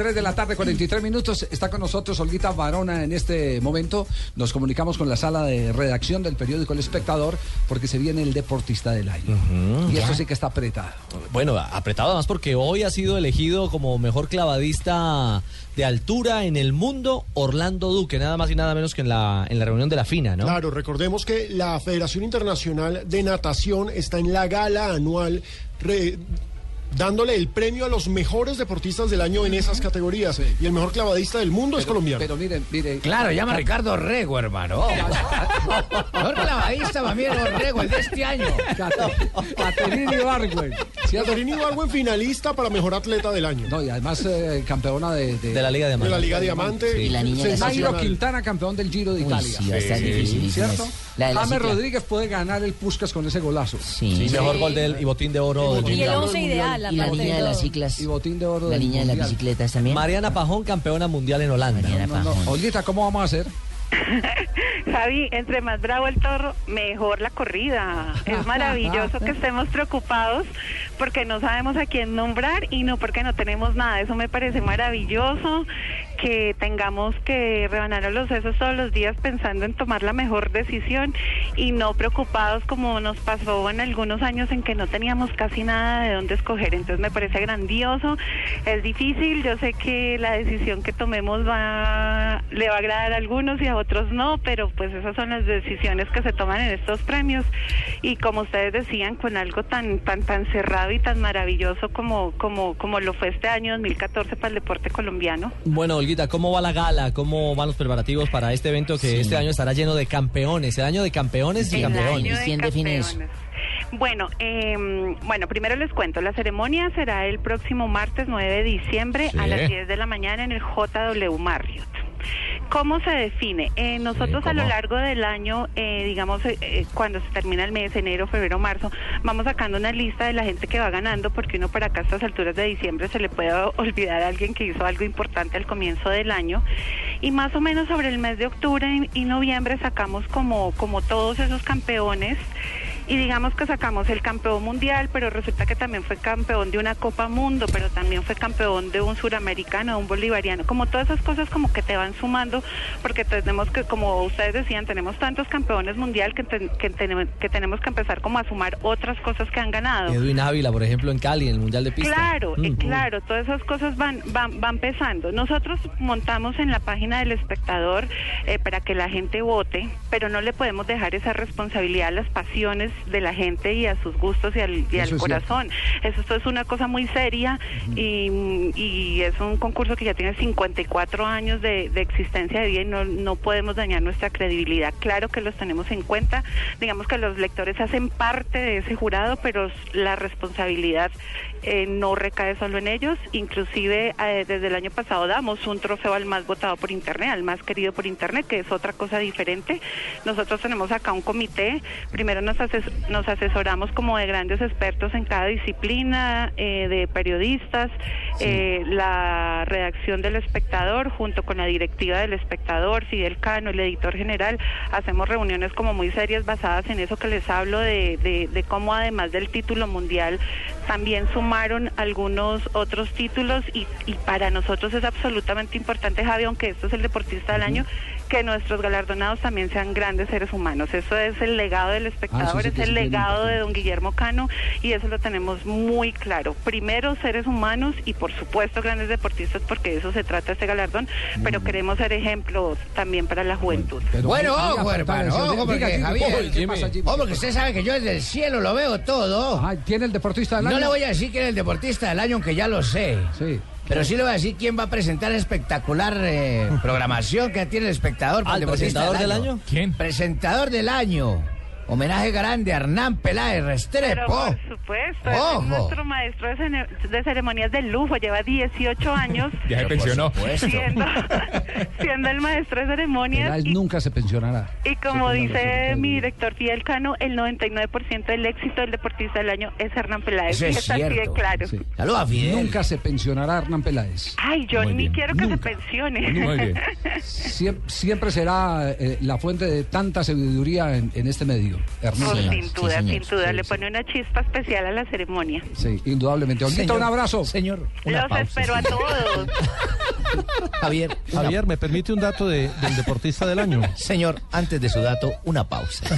3 de la tarde, 43 minutos. Está con nosotros Olguita Varona en este momento. Nos comunicamos con la sala de redacción del periódico El Espectador porque se viene el deportista del año. y esto sí que está apretado. Bueno, apretado además porque hoy ha sido elegido como mejor clavadista de altura en el mundo Orlando Duque, nada más y nada menos que en la, en la reunión de la FINA, ¿no? Claro, recordemos que la Federación Internacional de Natación está en la gala anual re- dándole el premio a los mejores deportistas del año en esas categorías. Y el mejor clavadista del mundo es colombiano. Pero miren, miren. Claro, llama Ricardo Rego, hermano. Mejor clavadista para mí Rego, el de este año. Caterini Ibargüen. Caterini Ibargüen finalista para mejor atleta del año. No, y además eh, campeona de, De la Liga De Diamante. la Liga Diamante. Sí. Y la niña de la Nairo. Quintana, campeón del Giro de Uy, Italia. sí, estar dificilísimo ¿Cierto? La de la James. Rodríguez puede ganar el Puskas con ese golazo. Sí, Sí, mejor gol del y botín de oro del botín Y el mundial. oro 11 del ideal, Y la niña de las ciclas. Y botín de oro La niña de las bicicletas también. Mariana Pajón, campeona mundial en Holanda. Mariana Pajón. Olguita, ¿cómo vamos a hacer? Javi, entre más bravo el toro, mejor la corrida. Es maravilloso que estemos preocupados porque no sabemos a quién nombrar y no porque no tenemos nada. Eso me parece maravilloso que tengamos que rebanar a los sesos todos los días pensando en tomar la mejor decisión y no preocupados como nos pasó en algunos años en que no teníamos casi nada de dónde escoger. Entonces me parece grandioso. Es difícil. Yo sé que la decisión que tomemos va le va a agradar a algunos y a otros no, pero pues esas son las decisiones que se toman en estos premios y como ustedes decían con algo tan tan tan cerrado y tan maravilloso como como como lo fue este año 2014 para el deporte colombiano. Bueno, Olguita, ¿cómo va la gala? ¿Cómo van los preparativos para este evento que Sí. este año estará lleno de campeones? El año de campeones y El campeones. año de ¿Quién define eso? campeones. Bueno, eh, bueno, primero les cuento, la ceremonia será el próximo martes 9 de diciembre a las 10 de la mañana en el JW Marriott. ¿Cómo se define? Eh, nosotros a lo largo del año, eh, digamos, eh, eh, cuando se termina el mes, enero, febrero, marzo, vamos sacando una lista de la gente que va ganando, porque uno para acá a estas alturas de diciembre se le puede olvidar a alguien que hizo algo importante al comienzo del año. Y más o menos sobre el mes de octubre y- y noviembre sacamos como, como todos esos campeones y digamos que sacamos el campeón mundial, pero resulta que también fue campeón de una Copa Mundo, pero también fue campeón de un suramericano, de un bolivariano, como todas esas cosas como que te van sumando, porque tenemos que, como ustedes decían, tenemos tantos campeones mundial que, ten- que, tenemos, que tenemos que empezar como a sumar otras cosas que han ganado. Edwin Ávila, por ejemplo, en Cali, en el Mundial de Pista. Claro, eh, claro, todas esas cosas van, van, van pesando. Nosotros montamos en la página del espectador eh, para que la gente vote, pero no le podemos dejar esa responsabilidad a las pasiones de la gente y a sus gustos y al, y al Eso es corazón. Eso esto es una cosa muy seria y, y es un concurso que ya tiene 54 años de, de existencia de vida y no, no podemos dañar nuestra credibilidad. Claro que los tenemos en cuenta, digamos que los lectores hacen parte de ese jurado, pero la responsabilidad eh, no recae solo en ellos. Inclusive eh, desde el año pasado damos un trofeo al más votado por Internet, al más querido por Internet, que es otra cosa diferente. Nosotros tenemos acá un comité, primero nos, ases- nos asesoramos como de grandes expertos en cada disciplina, eh, de periodistas, eh, la redacción del espectador junto con la directiva del espectador, Fidel Cano, el editor general, hacemos reuniones como muy serias basadas en eso que les hablo de, de, de cómo además del título mundial también sumaron algunos otros títulos y, y para nosotros es absolutamente importante, Javi, aunque esto es el deportista del año, que nuestros galardonados también sean grandes seres humanos. Eso es el legado del espectador, sí es que el legado de don Guillermo Cano y eso lo tenemos muy claro. Primero seres humanos y por supuesto grandes deportistas porque de eso se trata este galardón, pero queremos ser ejemplos también para la juventud. Pero Bueno, ojo, hermano, porque, Jimmy, Javier, ¿qué pasa, Jimmy? Oh, porque usted sabe que yo desde el cielo lo veo todo. Ajá, ¿Tiene el deportista del año? No le voy a decir quién es el deportista del año, aunque ya lo sé. Sí. Pero sí le voy a decir quién va a presentar espectacular eh, programación que tiene el espectador. para ¿Al el deportista presentador del año? ¿Quién? Presentador del año. Homenaje grande a Hernán Peláez Pero Restrepo. por supuesto, Ojo. es nuestro maestro de, cene- de ceremonias de lujo, lleva 18 años Ya se Pero pensionó. siendo, siendo el maestro de ceremonias. Peláez y- nunca se pensionará. Y como Sí, dice mi director Fidel Cano, el 99% del éxito del deportista del año es Hernán Peláez. Eso es es así de cierto. claro. Sí. Saludos a Fidel. Nunca se pensionará Hernán Peláez. Ay, yo Muy ni bien. quiero que Nunca. se pensione. Muy bien. Siem- siempre será eh, la fuente de tanta sabiduría en, en este medio. Hernán Peláez. sin duda, señor. sin duda. Sí, Le sí. pone una chispa especial a la ceremonia. Sí, indudablemente. Olguita, un abrazo. Señor. Una Los pausa. espero a todos. Javier, Javier, ¿me permite un dato de- del deportista del año? señor, antes de su dato, una pausa.